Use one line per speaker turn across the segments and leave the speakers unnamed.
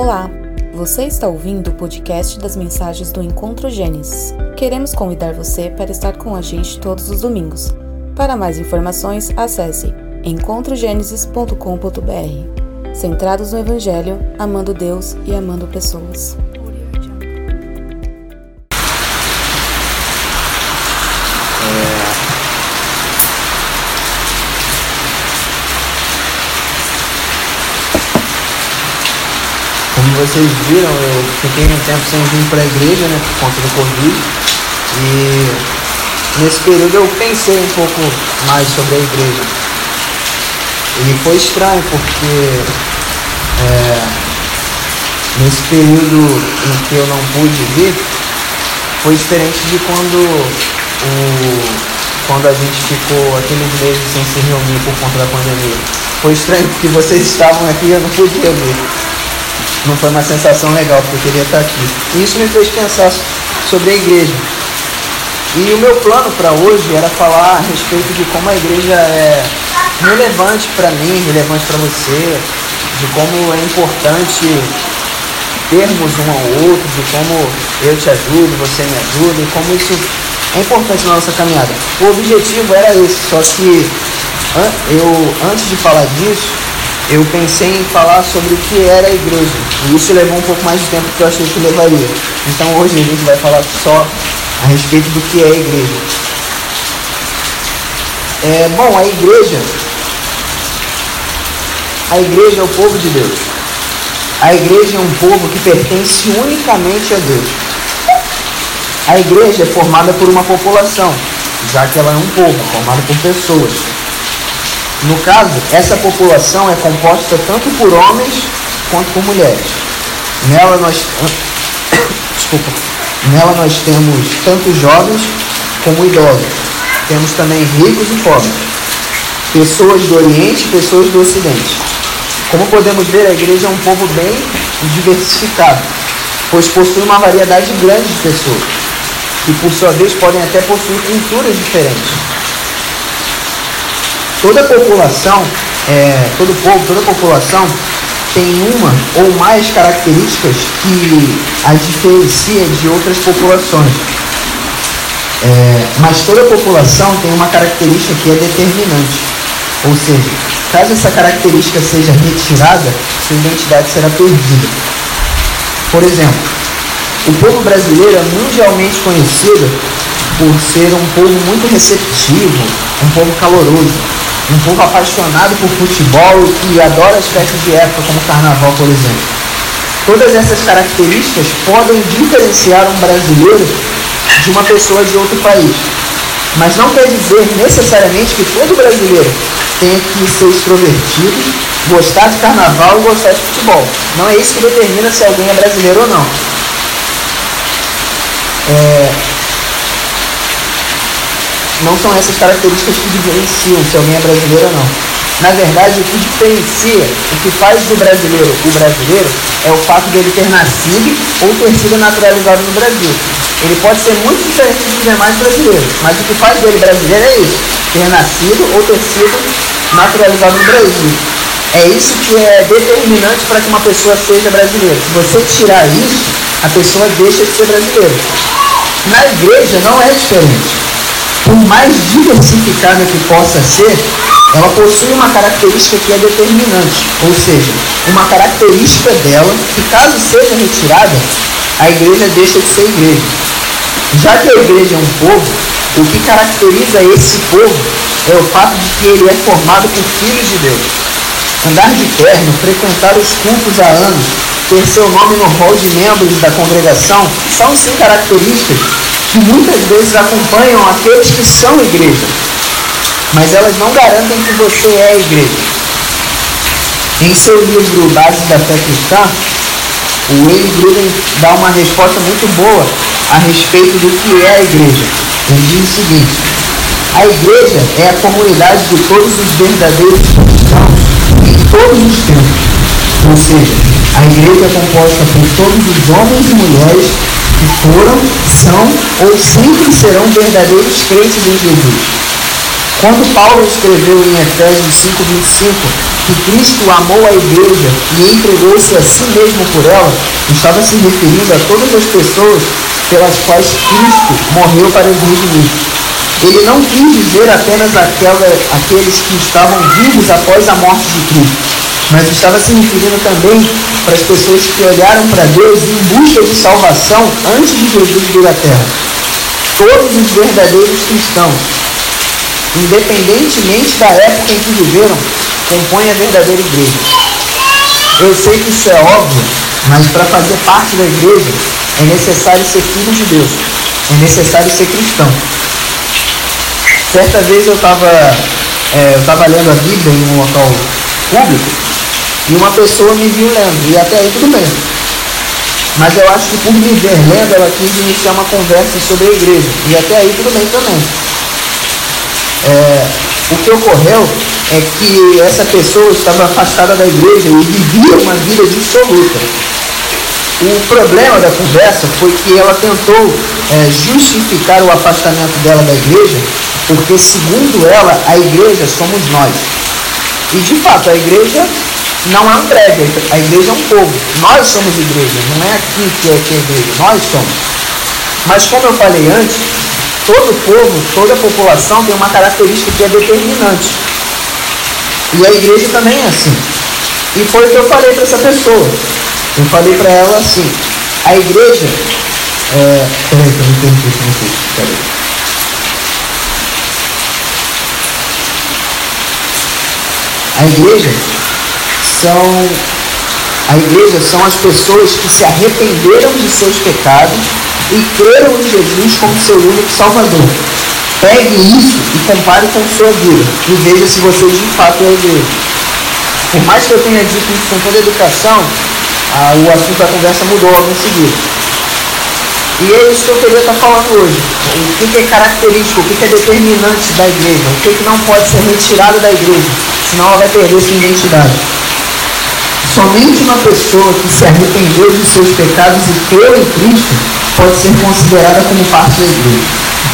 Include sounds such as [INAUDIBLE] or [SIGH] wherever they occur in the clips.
Olá, você está ouvindo o podcast das mensagens do Encontro Gênesis. Queremos convidar você para estar com a gente todos os domingos. Para mais informações, acesse encontrogenesis.com.br. Centrados no Evangelho, amando Deus e amando pessoas.
Vocês viram, eu fiquei um tempo sem vir para a igreja, né, por conta do Covid. E nesse período eu pensei um pouco mais sobre a igreja. E foi estranho porque é, nesse período em que eu não pude vir, foi diferente de quando o, quando a gente ficou aqueles meses sem se reunir por conta da pandemia. Foi estranho porque vocês estavam aqui e eu não podia vir não foi uma sensação legal, porque eu queria estar aqui. E isso me fez pensar sobre a igreja. E o meu plano para hoje era falar a respeito de como a igreja é relevante para mim, relevante para você, de como é importante termos um ao outro, de como eu te ajudo, você me ajuda, e como isso é importante na nossa caminhada. O objetivo era esse, só que eu, antes de falar disso, eu pensei em falar sobre o que era a igreja. E isso levou um pouco mais de tempo do que eu achei que levaria. Então hoje a gente vai falar só a respeito do que é a igreja. É, bom, a igreja. A igreja é o povo de Deus. A igreja é um povo que pertence unicamente a Deus. A igreja é formada por uma população, já que ela é um povo, formado por pessoas. No caso, essa população é composta tanto por homens quanto por mulheres. Nela nós, [COUGHS] desculpa, nela nós temos tanto jovens como idosos. Temos também ricos e pobres, pessoas do Oriente e pessoas do Ocidente. Como podemos ver, a igreja é um povo bem diversificado, pois possui uma variedade grande de pessoas, que por sua vez podem até possuir culturas diferentes. Toda população, é, todo povo, toda população tem uma ou mais características que as diferencia de outras populações. É, mas toda população tem uma característica que é determinante. Ou seja, caso essa característica seja retirada, sua identidade será perdida. Por exemplo, o povo brasileiro é mundialmente conhecido por ser um povo muito receptivo, um povo caloroso um povo apaixonado por futebol e adora as festas de época, como o carnaval, por exemplo. Todas essas características podem diferenciar um brasileiro de uma pessoa de outro país. Mas não quer dizer necessariamente que todo brasileiro tenha que ser extrovertido, gostar de carnaval e gostar de futebol. Não é isso que determina se alguém é brasileiro ou não. É, não são essas características que diferenciam se alguém é brasileiro ou não. Na verdade, o que diferencia, o que faz do brasileiro o brasileiro, é o fato dele ter nascido ou ter sido naturalizado no Brasil. Ele pode ser muito diferente dos demais brasileiros, mas o que faz dele brasileiro é isso, ter nascido ou ter sido naturalizado no Brasil. É isso que é determinante para que uma pessoa seja brasileira. Se você tirar isso, a pessoa deixa de ser brasileira. Na igreja não é diferente por mais diversificada que possa ser, ela possui uma característica que é determinante, ou seja, uma característica dela que, caso seja retirada, a igreja deixa de ser igreja. Já que a igreja é um povo, o que caracteriza esse povo é o fato de que ele é formado por filhos de Deus. Andar de terno, frequentar os cultos há anos, ter seu nome no rol de membros da congregação, são sim características que muitas vezes acompanham aqueles que são igreja, mas elas não garantem que você é igreja. Em seu livro Bases da Fé Cristã, o Wayne Gruden dá uma resposta muito boa a respeito do que é a igreja. Ele diz o seguinte: a igreja é a comunidade de todos os verdadeiros cristãos em todos os tempos. Ou seja, a igreja é composta por todos os homens e mulheres que foram, são ou sempre serão verdadeiros crentes em Jesus. Quando Paulo escreveu em Efésios 5,25 que Cristo amou a igreja e entregou-se a si mesmo por ela, estava se referindo a todas as pessoas pelas quais Cristo morreu para os redimir. Ele não quis dizer apenas aquela, aqueles que estavam vivos após a morte de Cristo, mas estava se referindo também para as pessoas que olharam para Deus em busca de salvação antes de Jesus vir à terra. Todos os verdadeiros cristãos, independentemente da época em que viveram, compõem a verdadeira igreja. Eu sei que isso é óbvio, mas para fazer parte da igreja é necessário ser filho de Deus, é necessário ser cristão. Certa vez eu estava é, tava lendo a Bíblia em um local público e uma pessoa me viu lendo, e até aí tudo bem. Mas eu acho que por me ver lendo, ela quis iniciar uma conversa sobre a igreja, e até aí tudo bem também. É, o que ocorreu é que essa pessoa estava afastada da igreja e vivia uma vida dissoluta. O problema da conversa foi que ela tentou é, justificar o afastamento dela da igreja, porque, segundo ela, a igreja somos nós. E de fato, a igreja não é um prédio, a igreja é um povo. Nós somos igreja, não é aqui que é, que é igreja, nós somos. Mas, como eu falei antes, todo povo, toda população tem uma característica que é determinante. E a igreja também é assim. E foi o que eu falei para essa pessoa. Eu falei para ela assim, a igreja. É, peraí, eu não entendi vocês. Peraí. A igreja são a igreja são as pessoas que se arrependeram de seus pecados e creram em Jesus como seu único Salvador. Pegue isso e compare com sua vida e veja se você de fato é igreja. Por mais que eu tenha dito isso com toda educação, o assunto da conversa mudou logo em seguida. E é isso que eu queria estar falando hoje. O que, é característico, o que, é determinante da igreja, o que, que não pode ser retirado da igreja, senão ela vai perder sua identidade. Somente uma pessoa que se arrependeu de seus pecados e creu em Cristo pode ser considerada como parte da igreja.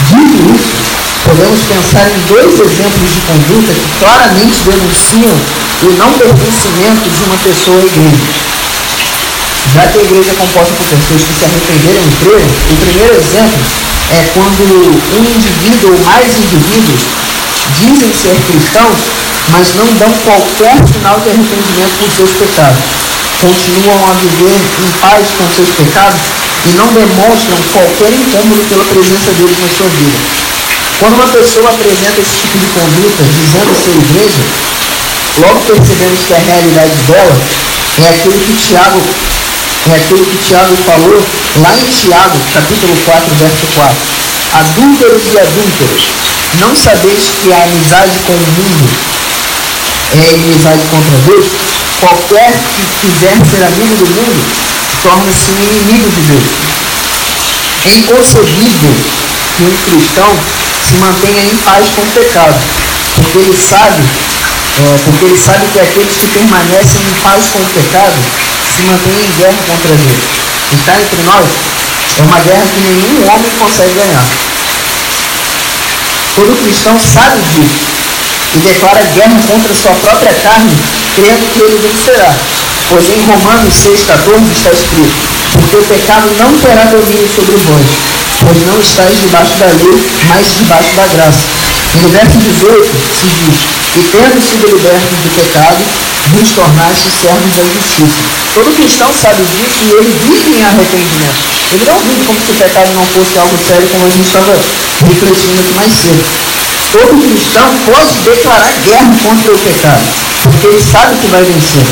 Dito isso, podemos pensar em dois exemplos de conduta que claramente denunciam o não pertencimento de uma pessoa à igreja. Já que a igreja é composta por pessoas que se arrependeram e creram, o primeiro exemplo é quando um indivíduo ou mais indivíduos dizem ser cristãos, mas não dão qualquer sinal de arrependimento por seus pecados. Continuam a viver em paz com seus pecados e não demonstram qualquer incômodo pela presença deles na sua vida. Quando uma pessoa apresenta esse tipo de conduta dizendo ser igreja, logo percebemos que a realidade dela é aquilo que Tiago é aquilo que Tiago falou lá em Tiago, capítulo 4, verso 4. Adúlteros e adúlteros, não sabeis que a amizade com o mundo é inimizade contra Deus? Qualquer que quiser ser amigo do mundo torna-se inimigo de Deus. É inconcebível que um cristão se mantenha em paz com o pecado, porque ele sabe, é, porque ele sabe que aqueles que permanecem em paz com o pecado se mantém em guerra contra Deus. Está entre nós é uma guerra que nenhum homem consegue ganhar. Todo cristão sabe disso e declara guerra contra sua própria carne, crendo que ele vencerá. Pois em Romanos 6,14 está escrito: Porque o pecado não terá domínio sobre vós, pois não estáis debaixo da lei, mas debaixo da graça. No verso 18 se diz: E tendo sido libertos do pecado, vos tornaste servos da justiça. Todo cristão sabe disso e ele vive em arrependimento. Ele não vive como se o pecado não fosse algo sério, como a gente estava refletindo aqui mais cedo. Todo cristão pode declarar guerra contra o pecado, porque ele sabe que vai vencer.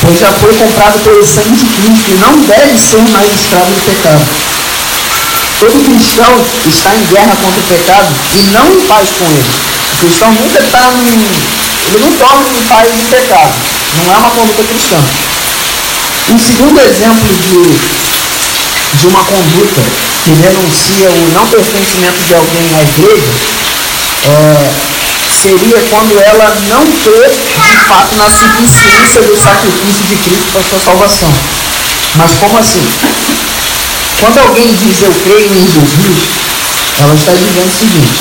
Pois já foi comprado pelo sangue de Cristo e não deve ser mais escravo do pecado. Todo cristão está em guerra contra o pecado e não em paz com ele. O cristão nunca está em ele não dorme em paz de pecado. Não é uma conduta cristã. Um segundo exemplo de, de uma conduta que denuncia o não pertencimento de alguém à igreja é, seria quando ela não crê de fato na suficiência do sacrifício de Cristo para sua salvação. Mas como assim? Quando alguém diz eu creio em Jesus, ela está dizendo o seguinte: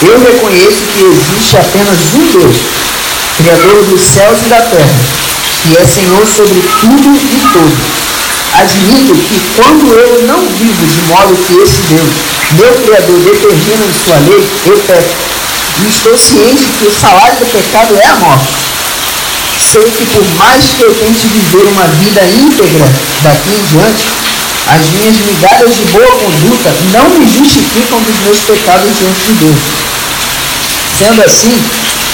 Eu reconheço que existe apenas um Deus, Criador dos céus e da terra, que é Senhor sobre tudo e todos. Admito que quando eu não vivo de modo que esse Deus, meu Criador, determina em sua lei, eu peco. E estou ciente que o salário do pecado é a morte. Sei que por mais que eu tente viver uma vida íntegra daqui em diante, as minhas migalhas de boa conduta não me justificam dos meus pecados diante de Deus. Sendo assim,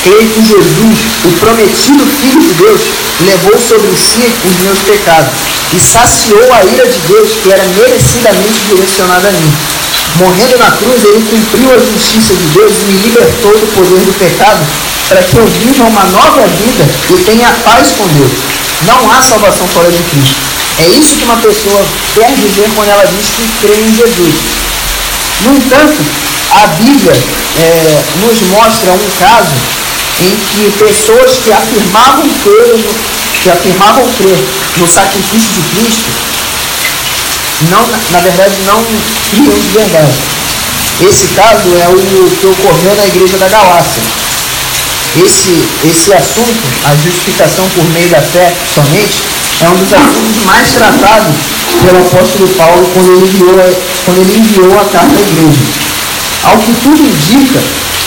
creio que Jesus, o prometido Filho de Deus, levou sobre si os meus pecados e saciou a ira de Deus que era merecidamente direcionada a mim. Morrendo na cruz, ele cumpriu a justiça de Deus e me libertou do poder do pecado para que eu viva uma nova vida e tenha paz com Deus. Não há salvação fora de Cristo. É isso que uma pessoa quer dizer quando ela diz que crê em Jesus. No entanto, a Bíblia é, nos mostra um caso em que pessoas que afirmavam crer, que afirmavam crer no sacrifício de Cristo, não, na verdade não criam de verdade. Esse caso é o que ocorreu na igreja da Galácia. Esse, esse assunto, a justificação por meio da fé somente, é um dos assuntos mais tratados pelo apóstolo Paulo quando ele enviou, quando ele enviou a carta à igreja. Ao que tudo indica,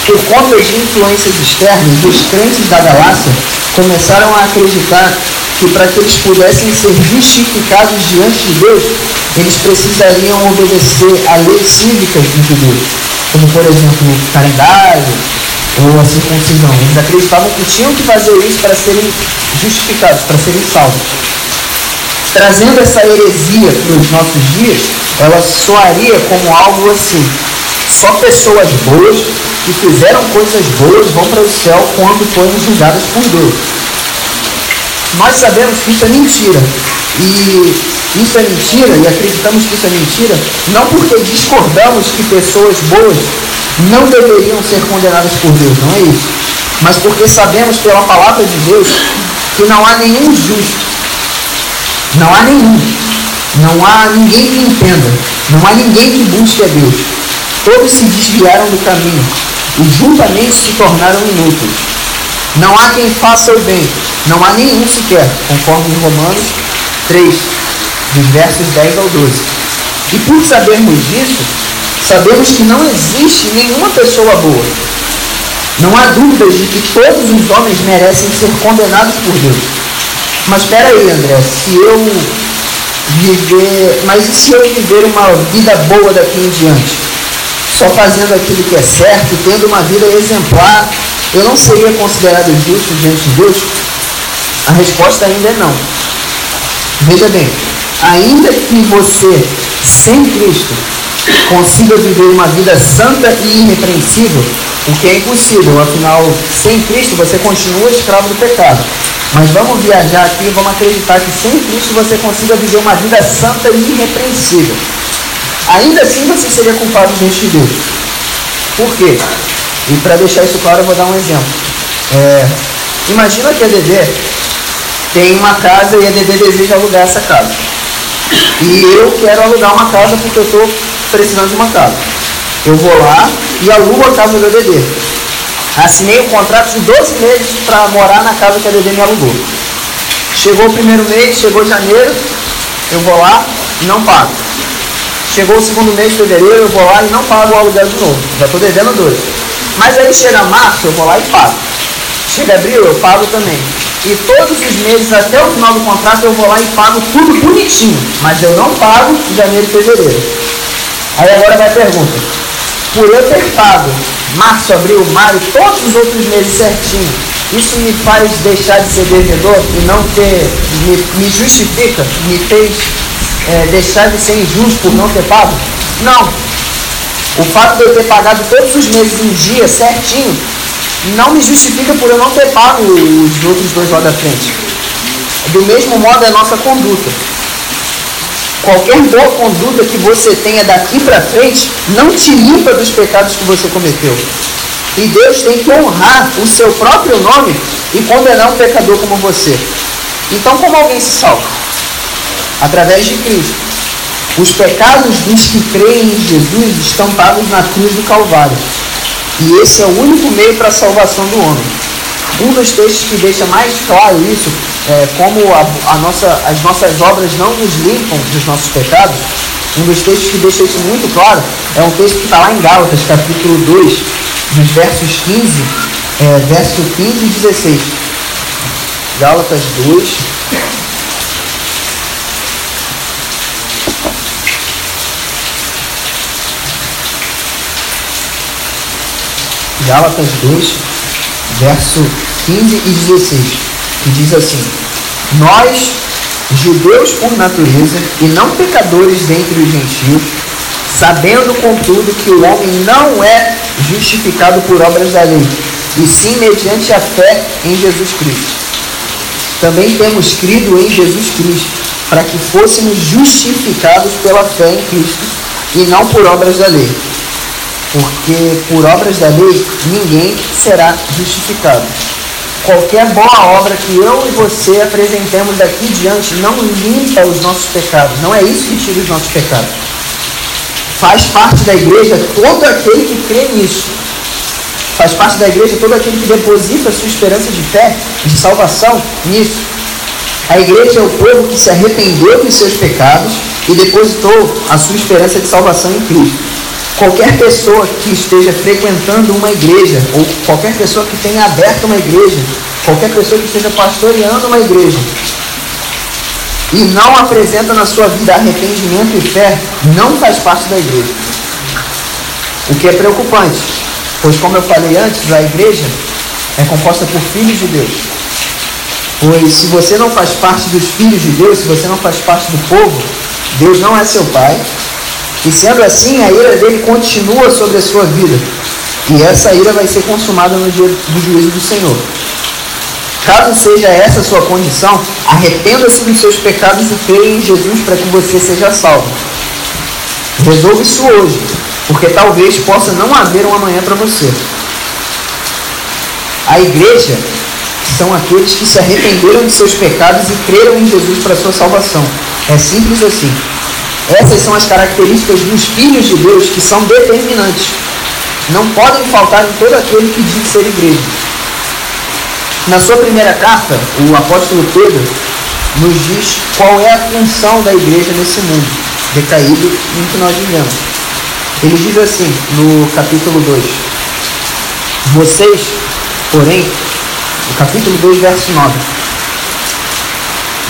por conta de influências externas, os crentes da Galácia começaram a acreditar que para que eles pudessem ser justificados diante de Deus, eles precisariam obedecer a leis cívicas de Deus, como por exemplo o calendário ou a circuncisão. Eles acreditavam que tinham que fazer isso para serem justificados, para serem salvos. Trazendo essa heresia para os nossos dias, ela soaria como algo assim. Só pessoas boas que fizeram coisas boas vão para o céu quando forem julgadas por Deus. Nós sabemos que isso é mentira. E isso é mentira, e acreditamos que isso é mentira, não porque discordamos que pessoas boas não deveriam ser condenadas por Deus, não é isso. Mas porque sabemos pela palavra de Deus que não há nenhum justo. Não há nenhum. Não há ninguém que entenda. Não há ninguém que busque a Deus. Todos se desviaram do caminho e juntamente se tornaram inúteis. Não há quem faça o bem, não há nenhum sequer, conforme Romanos 3, dos versos 10 ao 12. E por sabermos disso, sabemos que não existe nenhuma pessoa boa. Não há dúvidas de que todos os homens merecem ser condenados por Deus. Mas espera aí, André, se eu viver, mas e se eu viver uma vida boa daqui em diante? só fazendo aquilo que é certo, tendo uma vida exemplar, eu não seria considerado justo diante de Deus? A resposta ainda é não. Veja bem, ainda que você, sem Cristo, consiga viver uma vida santa e irrepreensível, o que é impossível, afinal, sem Cristo você continua escravo do pecado. Mas vamos viajar aqui e vamos acreditar que sem Cristo você consiga viver uma vida santa e irrepreensível ainda assim você seria culpado diante de Deus. Por quê? E para deixar isso claro, eu vou dar um exemplo. É, imagina que a Dedê tem uma casa e a Dedê deseja alugar essa casa. E eu quero alugar uma casa porque eu estou precisando de uma casa. Eu vou lá e alugo a casa da Dedê. Assinei um contrato de 12 meses para morar na casa que a Dedê me alugou. Chegou o primeiro mês, chegou janeiro, eu vou lá e não pago. Chegou o segundo mês fevereiro, eu vou lá e não pago o aluguel de novo. Já estou devendo dois. Mas aí chega março, eu vou lá e pago. Chega abril, eu pago também. E todos os meses, até o final do contrato, eu vou lá e pago tudo bonitinho. Mas eu não pago janeiro e fevereiro. Aí agora vai a pergunta. Por eu ter pago março, abril, maio, todos os outros meses certinho, isso me faz deixar de ser devedor e não ter, me, me justifica, me fez é, deixar de ser injusto por não ter pago? Não. O fato de eu ter pagado todos os meses em dia certinho não me justifica por eu não ter pago os outros dois lá da frente. Do mesmo modo é a nossa conduta. Qualquer boa conduta que você tenha daqui para frente não te limpa dos pecados que você cometeu. E Deus tem que honrar o seu próprio nome e condenar um pecador como você. Então, como alguém se salva? através de Cristo. Os pecados dos que creem em Jesus estão pagos na cruz do Calvário. E esse é o único meio para a salvação do homem. Um dos textos que deixa mais claro isso, é, como a, a nossa, as nossas obras não nos limpam dos nossos pecados, um dos textos que deixa isso muito claro é um texto que está lá em Gálatas, capítulo 2, dos versos 15, é, verso 15 e 16. Gálatas 2, Gálatas 2, verso 15 e 16, que diz assim: Nós, judeus por natureza e não pecadores dentre os gentios, sabendo contudo que o homem não é justificado por obras da lei, e sim mediante a fé em Jesus Cristo. Também temos crido em Jesus Cristo, para que fôssemos justificados pela fé em Cristo e não por obras da lei porque por obras da lei ninguém será justificado. Qualquer boa obra que eu e você apresentemos daqui diante não limpa os nossos pecados. Não é isso que tira os nossos pecados. Faz parte da igreja todo aquele que crê nisso. Faz parte da igreja todo aquele que deposita sua esperança de fé, de salvação nisso. A igreja é o povo que se arrependeu dos seus pecados e depositou a sua esperança de salvação em Cristo. Qualquer pessoa que esteja frequentando uma igreja, ou qualquer pessoa que tenha aberto uma igreja, qualquer pessoa que esteja pastoreando uma igreja, e não apresenta na sua vida arrependimento e fé, não faz parte da igreja. O que é preocupante, pois como eu falei antes, a igreja é composta por filhos de Deus. Pois se você não faz parte dos filhos de Deus, se você não faz parte do povo, Deus não é seu pai, e sendo assim, a ira dele continua sobre a sua vida. E essa ira vai ser consumada no dia do juízo do Senhor. Caso seja essa a sua condição, arrependa-se dos seus pecados e creia em Jesus para que você seja salvo. Resolva isso hoje, porque talvez possa não haver um amanhã para você. A igreja são aqueles que se arrependeram de seus pecados e creram em Jesus para sua salvação. É simples assim. Essas são as características dos filhos de Deus que são determinantes. Não podem faltar em todo aquele que diz ser igreja. Na sua primeira carta, o apóstolo Pedro nos diz qual é a função da igreja nesse mundo decaído em que nós vivemos. Ele diz assim, no capítulo 2: Vocês, porém, no capítulo 2, verso 9: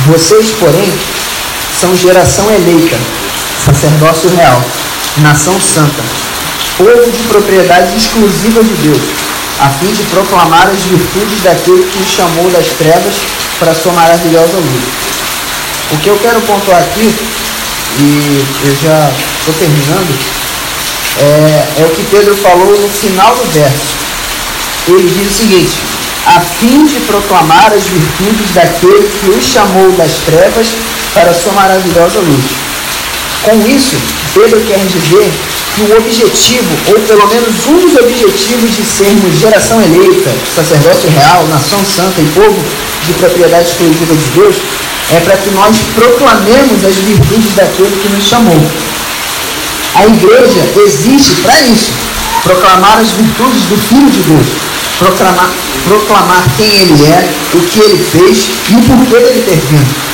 Vocês, porém, são geração eleita, sacerdócio real, nação santa, povo de propriedade exclusiva de Deus, a fim de proclamar as virtudes daquele que nos chamou das trevas para sua maravilhosa luz. O que eu quero pontuar aqui, e eu já estou terminando, é, é o que Pedro falou no final do verso. Ele diz o seguinte: a fim de proclamar as virtudes daquele que os chamou das trevas para sua maravilhosa luz. Com isso, Pedro quer dizer que o objetivo, ou pelo menos um dos objetivos de sermos geração eleita, sacerdócio real, nação santa e povo de propriedade exclusiva de Deus, é para que nós proclamemos as virtudes daquele que nos chamou. A igreja existe para isso, proclamar as virtudes do Filho de Deus, proclamar, proclamar quem ele é, o que ele fez e o porquê dele ter vindo.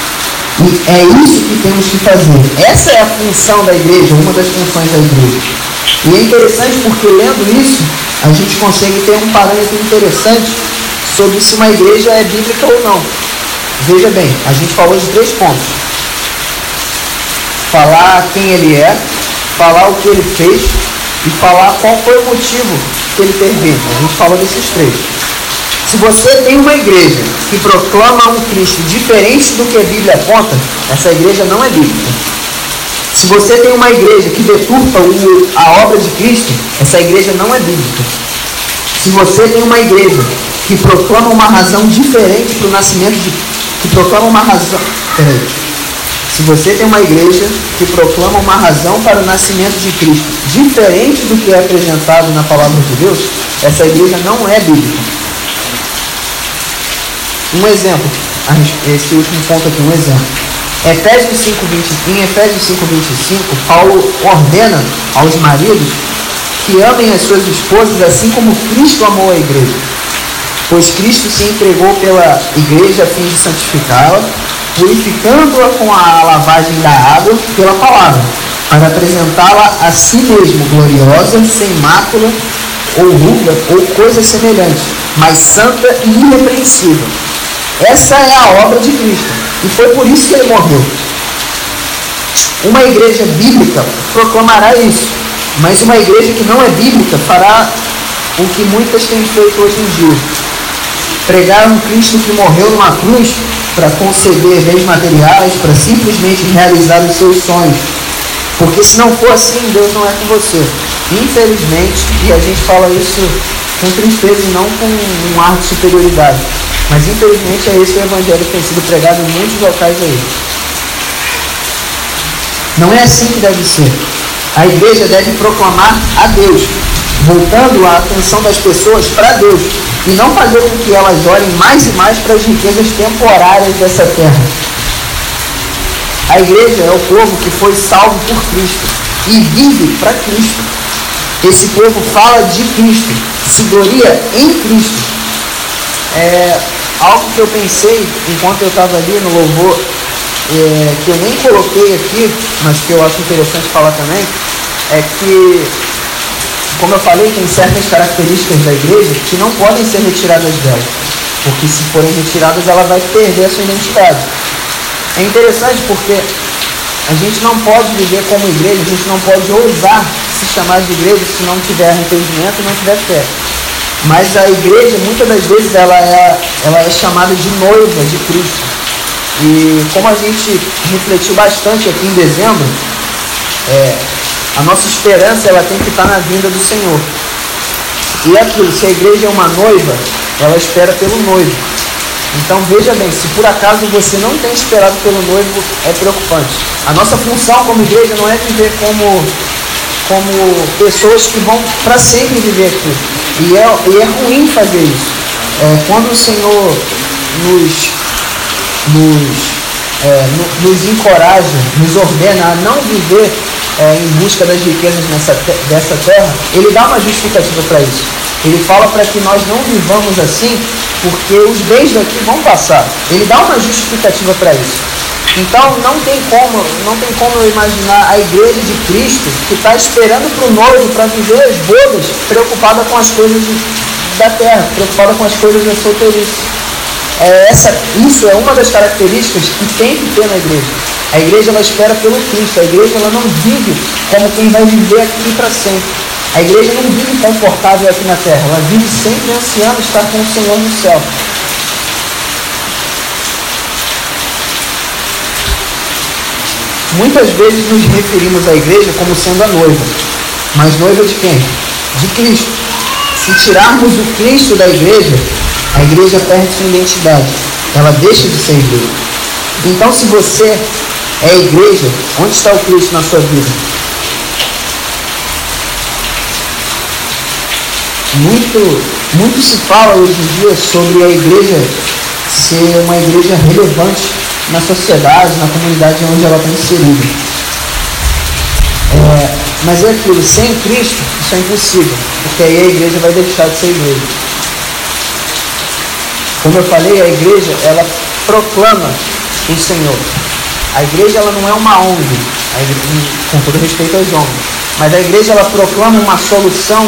E é isso que temos que fazer. Essa é a função da igreja, uma das funções da igreja. E é interessante porque lendo isso, a gente consegue ter um parâmetro interessante sobre se uma igreja é bíblica ou não. Veja bem, a gente falou de três pontos. Falar quem ele é, falar o que ele fez e falar qual foi o motivo que ele vindo. A gente falou desses três. Se você tem uma igreja que proclama um Cristo diferente do que a Bíblia aponta, essa igreja não é bíblica. Se você tem uma igreja que deturpa a obra de Cristo, essa igreja não é bíblica. Se você tem uma igreja que proclama uma razão diferente para o nascimento de. que proclama uma razão. Peraí. Se você tem uma igreja que proclama uma razão para o nascimento de Cristo diferente do que é apresentado na palavra de Deus, essa igreja não é bíblica. Um exemplo, esse último ponto aqui, um exemplo. Efésios 5, 20, em Efésios 5, 25, Paulo ordena aos maridos que amem as suas esposas assim como Cristo amou a igreja. Pois Cristo se entregou pela igreja a fim de santificá-la, purificando-a com a lavagem da água pela palavra, para apresentá-la a si mesmo gloriosa, sem mácula, ou ruga, ou coisa semelhante, mas santa e irrepreensível. Essa é a obra de Cristo, e foi por isso que ele morreu. Uma igreja bíblica proclamará isso, mas uma igreja que não é bíblica fará o que muitas têm feito hoje em dia. Pregar um Cristo que morreu numa cruz para conceder bens materiais, para simplesmente realizar os seus sonhos. Porque se não for assim, Deus não é com você. Infelizmente, e a gente fala isso com tristeza e não com um ar de superioridade. Mas infelizmente é esse o evangelho que tem sido pregado em muitos locais aí. Não é assim que deve ser. A igreja deve proclamar a Deus, voltando a atenção das pessoas para Deus e não fazer com que elas olhem mais e mais para as riquezas temporárias dessa terra. A igreja é o povo que foi salvo por Cristo e vive para Cristo. Esse povo fala de Cristo, se gloria em Cristo. É algo que eu pensei enquanto eu estava ali no louvor é, que eu nem coloquei aqui, mas que eu acho interessante falar também, é que, como eu falei, tem certas características da igreja que não podem ser retiradas dela, porque se forem retiradas ela vai perder a sua identidade. É interessante porque a gente não pode viver como igreja, a gente não pode ousar se chamar de igreja se não tiver arrependimento e não tiver fé. Mas a igreja, muitas das vezes, ela é, ela é chamada de noiva de Cristo. E como a gente refletiu bastante aqui em dezembro, é, a nossa esperança ela tem que estar na vinda do Senhor. E é aquilo, se a igreja é uma noiva, ela espera pelo noivo. Então veja bem, se por acaso você não tem esperado pelo noivo, é preocupante. A nossa função como igreja não é viver como, como pessoas que vão para sempre viver aqui. E é, e é ruim fazer isso. É, quando o Senhor nos nos, é, nos encoraja, nos ordena a não viver é, em busca das riquezas nessa, dessa terra, ele dá uma justificativa para isso. Ele fala para que nós não vivamos assim, porque os bens daqui vão passar. Ele dá uma justificativa para isso. Então não tem como, não tem como eu imaginar a igreja de Cristo que está esperando para o noivo para viver as bodas, preocupada com as coisas da terra, preocupada com as coisas da solteirice é essa, isso é uma das características que tem que ter na igreja. A igreja ela espera pelo Cristo, a igreja ela não vive como quem vai viver aqui para sempre. A igreja não vive confortável aqui na terra, ela vive sempre ansiando estar com o Senhor no céu. Muitas vezes nos referimos à igreja como sendo a noiva, mas noiva de quem? De Cristo. Se tirarmos o Cristo da igreja, a igreja perde sua identidade. Ela deixa de ser igreja. Então, se você é igreja, onde está o Cristo na sua vida? Muito, muito se fala hoje em dia sobre a igreja ser uma igreja relevante na sociedade, na comunidade onde ela está inserida. É, mas é aquilo, sem Cristo, isso é impossível, porque aí a igreja vai deixar de ser igreja. Como eu falei, a igreja, ela proclama o Senhor. A igreja, ela não é uma ONG, com todo respeito aos homens, mas a igreja, ela proclama uma solução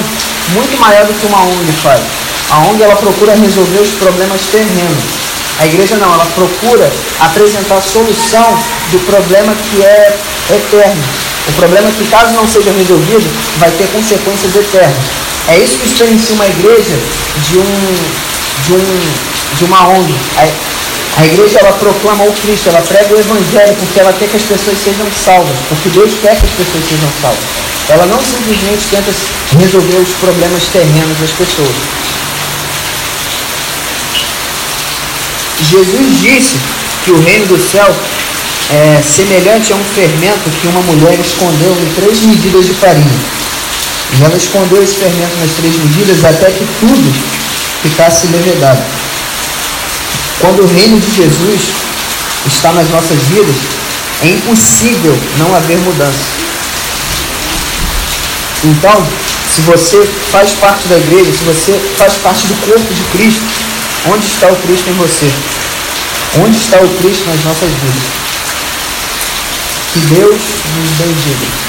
muito maior do que uma ONG faz. A ONG, ela procura resolver os problemas terrenos. A igreja não, ela procura apresentar a solução do problema que é eterno. O problema que, caso não seja resolvido, vai ter consequências eternas. É isso que diferencia uma igreja de um, de um de uma ONG. A, a igreja ela proclama o Cristo, ela prega o Evangelho porque ela quer que as pessoas sejam salvas, porque Deus quer que as pessoas sejam salvas. Ela não simplesmente tenta resolver os problemas terrenos das pessoas. Jesus disse que o reino do céu é semelhante a um fermento que uma mulher escondeu em três medidas de farinha. E ela escondeu esse fermento nas três medidas até que tudo ficasse levedado. Quando o reino de Jesus está nas nossas vidas, é impossível não haver mudança. Então, Se você faz parte da igreja, se você faz parte do corpo de Cristo, onde está o Cristo em você? Onde está o Cristo nas nossas vidas? Que Deus nos bendiga.